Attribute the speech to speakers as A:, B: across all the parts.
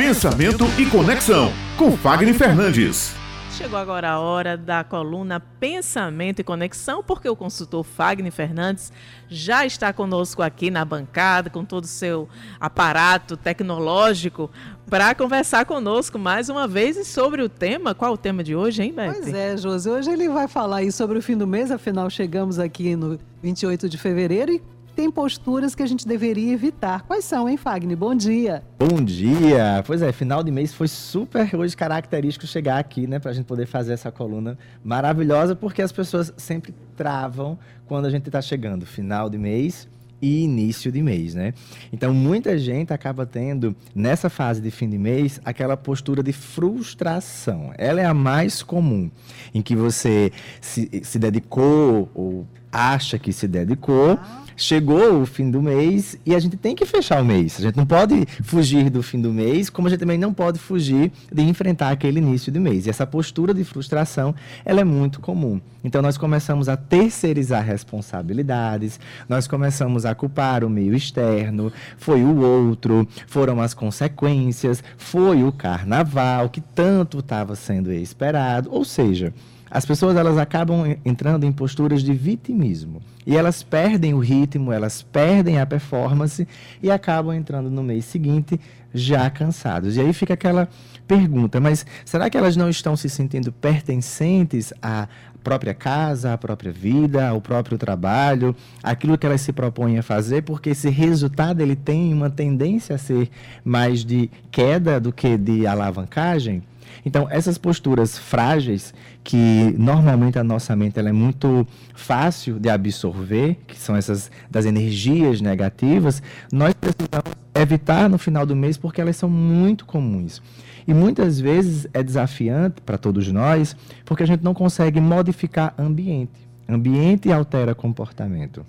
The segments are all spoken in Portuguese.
A: Pensamento e Conexão, com Fagner Fernandes.
B: Chegou agora a hora da coluna Pensamento e Conexão, porque o consultor Fagner Fernandes já está conosco aqui na bancada, com todo o seu aparato tecnológico, para conversar conosco mais uma vez e sobre o tema. Qual o tema de hoje, hein, Beth?
C: Pois é, Josi. Hoje ele vai falar aí sobre o fim do mês, afinal chegamos aqui no 28 de fevereiro e tem posturas que a gente deveria evitar. Quais são, hein, Fagner? Bom dia.
D: Bom dia. Pois é, final de mês foi super hoje característico chegar aqui, né, para a gente poder fazer essa coluna maravilhosa, porque as pessoas sempre travam quando a gente está chegando final de mês e início de mês, né? Então, muita gente acaba tendo, nessa fase de fim de mês, aquela postura de frustração. Ela é a mais comum, em que você se, se dedicou ou acha que se dedicou. Chegou o fim do mês e a gente tem que fechar o mês. A gente não pode fugir do fim do mês, como a gente também não pode fugir de enfrentar aquele início do mês. E essa postura de frustração, ela é muito comum. Então nós começamos a terceirizar responsabilidades, nós começamos a culpar o meio externo, foi o outro, foram as consequências, foi o carnaval que tanto estava sendo esperado, ou seja, as pessoas elas acabam entrando em posturas de vitimismo e elas perdem o ritmo, elas perdem a performance e acabam entrando no mês seguinte já cansados. E aí fica aquela pergunta, mas será que elas não estão se sentindo pertencentes à própria casa, à própria vida, ao próprio trabalho, aquilo que elas se propõem a fazer, porque esse resultado ele tem uma tendência a ser mais de queda do que de alavancagem? Então, essas posturas frágeis, que normalmente a nossa mente ela é muito fácil de absorver, que são essas das energias negativas, nós precisamos evitar no final do mês porque elas são muito comuns. E muitas vezes é desafiante para todos nós, porque a gente não consegue modificar ambiente. Ambiente altera comportamento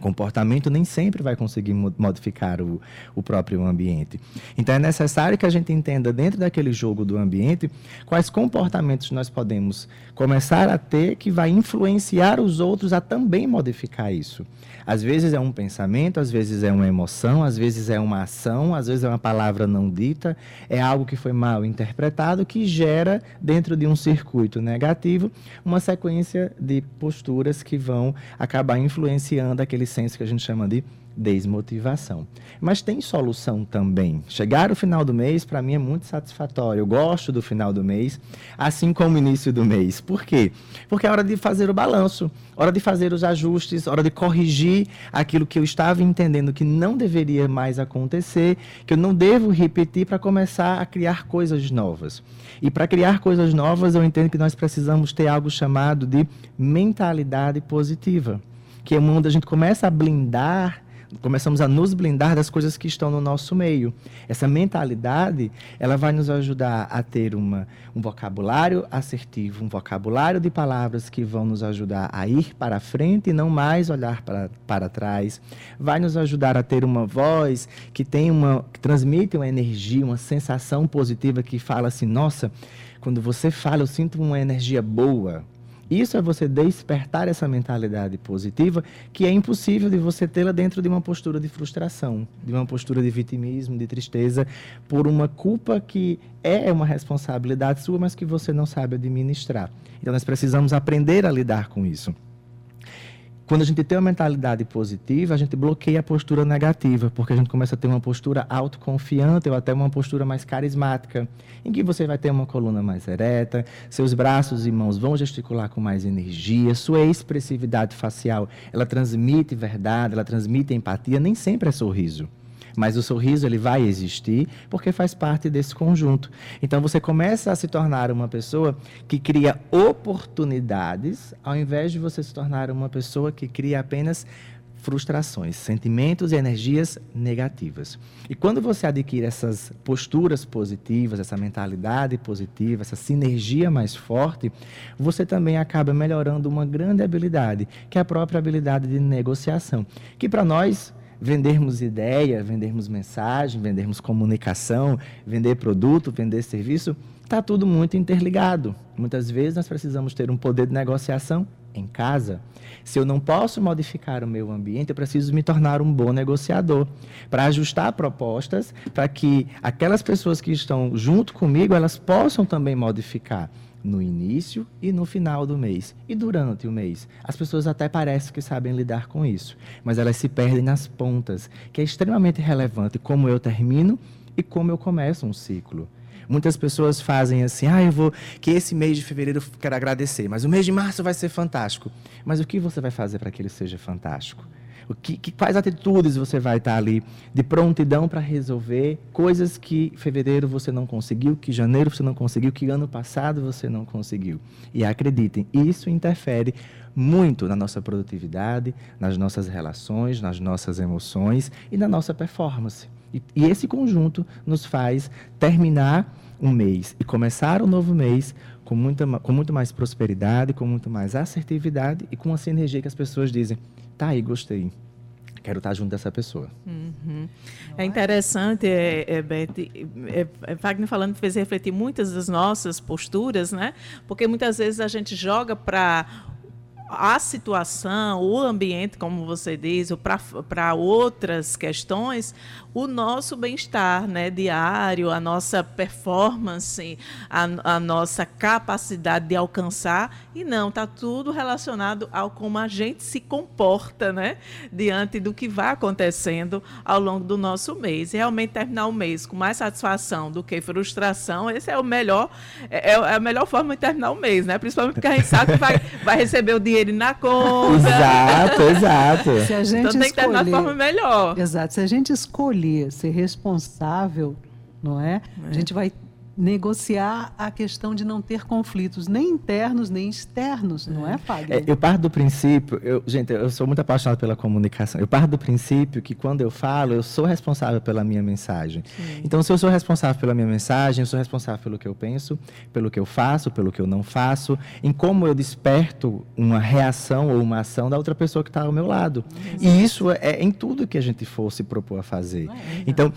D: comportamento nem sempre vai conseguir modificar o, o próprio ambiente. Então é necessário que a gente entenda dentro daquele jogo do ambiente quais comportamentos nós podemos começar a ter que vai influenciar os outros a também modificar isso. Às vezes é um pensamento, às vezes é uma emoção, às vezes é uma ação, às vezes é uma palavra não dita, é algo que foi mal interpretado que gera dentro de um circuito negativo uma sequência de posturas que vão acabar influenciando aquele senso que a gente chama de desmotivação. Mas tem solução também. Chegar o final do mês, para mim, é muito satisfatório. Eu gosto do final do mês, assim como o início do mês. Por quê? Porque é hora de fazer o balanço, hora de fazer os ajustes, hora de corrigir aquilo que eu estava entendendo que não deveria mais acontecer, que eu não devo repetir para começar a criar coisas novas. E para criar coisas novas, eu entendo que nós precisamos ter algo chamado de mentalidade positiva que é onde a gente começa a blindar, começamos a nos blindar das coisas que estão no nosso meio. Essa mentalidade, ela vai nos ajudar a ter uma, um vocabulário assertivo, um vocabulário de palavras que vão nos ajudar a ir para frente e não mais olhar para, para trás. Vai nos ajudar a ter uma voz que tem uma que transmite uma energia, uma sensação positiva que fala assim: "Nossa, quando você fala, eu sinto uma energia boa, isso é você despertar essa mentalidade positiva, que é impossível de você tê-la dentro de uma postura de frustração, de uma postura de vitimismo, de tristeza, por uma culpa que é uma responsabilidade sua, mas que você não sabe administrar. Então nós precisamos aprender a lidar com isso. Quando a gente tem uma mentalidade positiva, a gente bloqueia a postura negativa, porque a gente começa a ter uma postura autoconfiante ou até uma postura mais carismática, em que você vai ter uma coluna mais ereta, seus braços e mãos vão gesticular com mais energia, sua expressividade facial, ela transmite verdade, ela transmite empatia, nem sempre é sorriso. Mas o sorriso ele vai existir porque faz parte desse conjunto. Então você começa a se tornar uma pessoa que cria oportunidades, ao invés de você se tornar uma pessoa que cria apenas frustrações, sentimentos e energias negativas. E quando você adquire essas posturas positivas, essa mentalidade positiva, essa sinergia mais forte, você também acaba melhorando uma grande habilidade, que é a própria habilidade de negociação, que para nós vendermos ideia, vendermos mensagem, vendermos comunicação, vender produto, vender serviço, está tudo muito interligado. Muitas vezes nós precisamos ter um poder de negociação em casa, se eu não posso modificar o meu ambiente, eu preciso me tornar um bom negociador. Para ajustar propostas para que aquelas pessoas que estão junto comigo elas possam também modificar no início e no final do mês e durante o mês. As pessoas até parecem que sabem lidar com isso, mas elas se perdem nas pontas, que é extremamente relevante como eu termino e como eu começo um ciclo. Muitas pessoas fazem assim, ah, eu vou, que esse mês de fevereiro eu quero agradecer, mas o mês de março vai ser fantástico. Mas o que você vai fazer para que ele seja fantástico? O que, que, quais atitudes você vai estar ali de prontidão para resolver coisas que fevereiro você não conseguiu, que janeiro você não conseguiu, que ano passado você não conseguiu. E acreditem, isso interfere muito na nossa produtividade, nas nossas relações, nas nossas emoções e na nossa performance. E, e esse conjunto nos faz terminar um mês e começar um novo mês com, muita, com muito mais prosperidade, com muito mais assertividade e com essa energia que as pessoas dizem: tá aí, gostei. Quero estar junto dessa pessoa.
B: Uhum. É interessante, é, é, Beth, é, é, Wagner falando fez refletir muitas das nossas posturas, né? Porque muitas vezes a gente joga para a situação, o ambiente, como você diz, ou para outras questões, o nosso bem-estar né, diário, a nossa performance, a, a, nossa capacidade de alcançar. E não, está tudo relacionado ao como a gente se comporta né, diante do que vai acontecendo ao longo do nosso mês. E realmente terminar o mês com mais satisfação do que frustração, esse é o melhor, é, é a melhor forma de terminar o mês, né? Principalmente porque a gente sabe que vai, vai receber o dinheiro dinheiro na conta.
D: Exato, exato.
C: Se a gente
B: então tem que escolher,
C: de
B: forma melhor.
C: Exato. Se a gente escolher ser responsável, não é? é. A gente vai negociar a questão de não ter conflitos nem internos nem externos, não é, Fagner?
D: É, eu parto do princípio, eu, gente, eu sou muito apaixonado pela comunicação. Eu parto do princípio que quando eu falo, eu sou responsável pela minha mensagem. Sim. Então, se eu sou responsável pela minha mensagem, eu sou responsável pelo que eu penso, pelo que eu faço, pelo que eu não faço, em como eu desperto uma reação ou uma ação da outra pessoa que está ao meu lado. E isso é, é em tudo que a gente for se propor a fazer. É, então,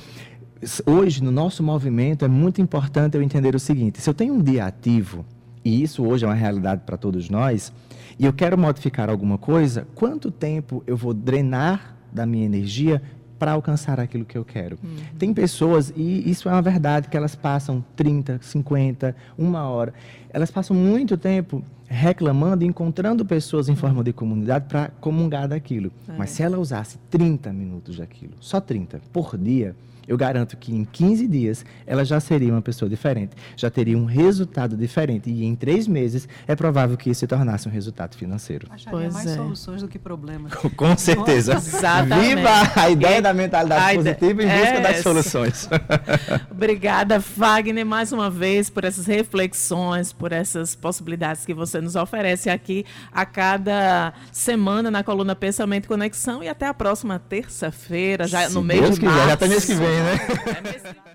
D: hoje, no nosso movimento, é muito importante eu entender o seguinte: se eu tenho um dia ativo, e isso hoje é uma realidade para todos nós, e eu quero modificar alguma coisa, quanto tempo eu vou drenar da minha energia para alcançar aquilo que eu quero. Uhum. Tem pessoas, e isso é uma verdade, que elas passam 30, 50, uma hora, elas passam muito tempo reclamando e encontrando pessoas em forma de comunidade para comungar daquilo. É. Mas se ela usasse 30 minutos daquilo, só 30 por dia, eu garanto que em 15 dias ela já seria uma pessoa diferente, já teria um resultado diferente. E em três meses é provável que isso se tornasse um resultado financeiro.
C: Acharia pois mais é. soluções do que problemas.
D: Com certeza.
B: Exatamente.
D: Viva a ideia da mentalidade positiva em busca é das soluções.
B: Obrigada, Wagner, mais uma vez por essas reflexões, por essas possibilidades que você nos oferece aqui a cada semana na coluna Pensamento e Conexão. E até a próxima terça-feira, já
D: Se
B: no mês
D: Deus
B: de
D: quiser,
B: março.
D: Já até mês que vem, né? É mês que vem.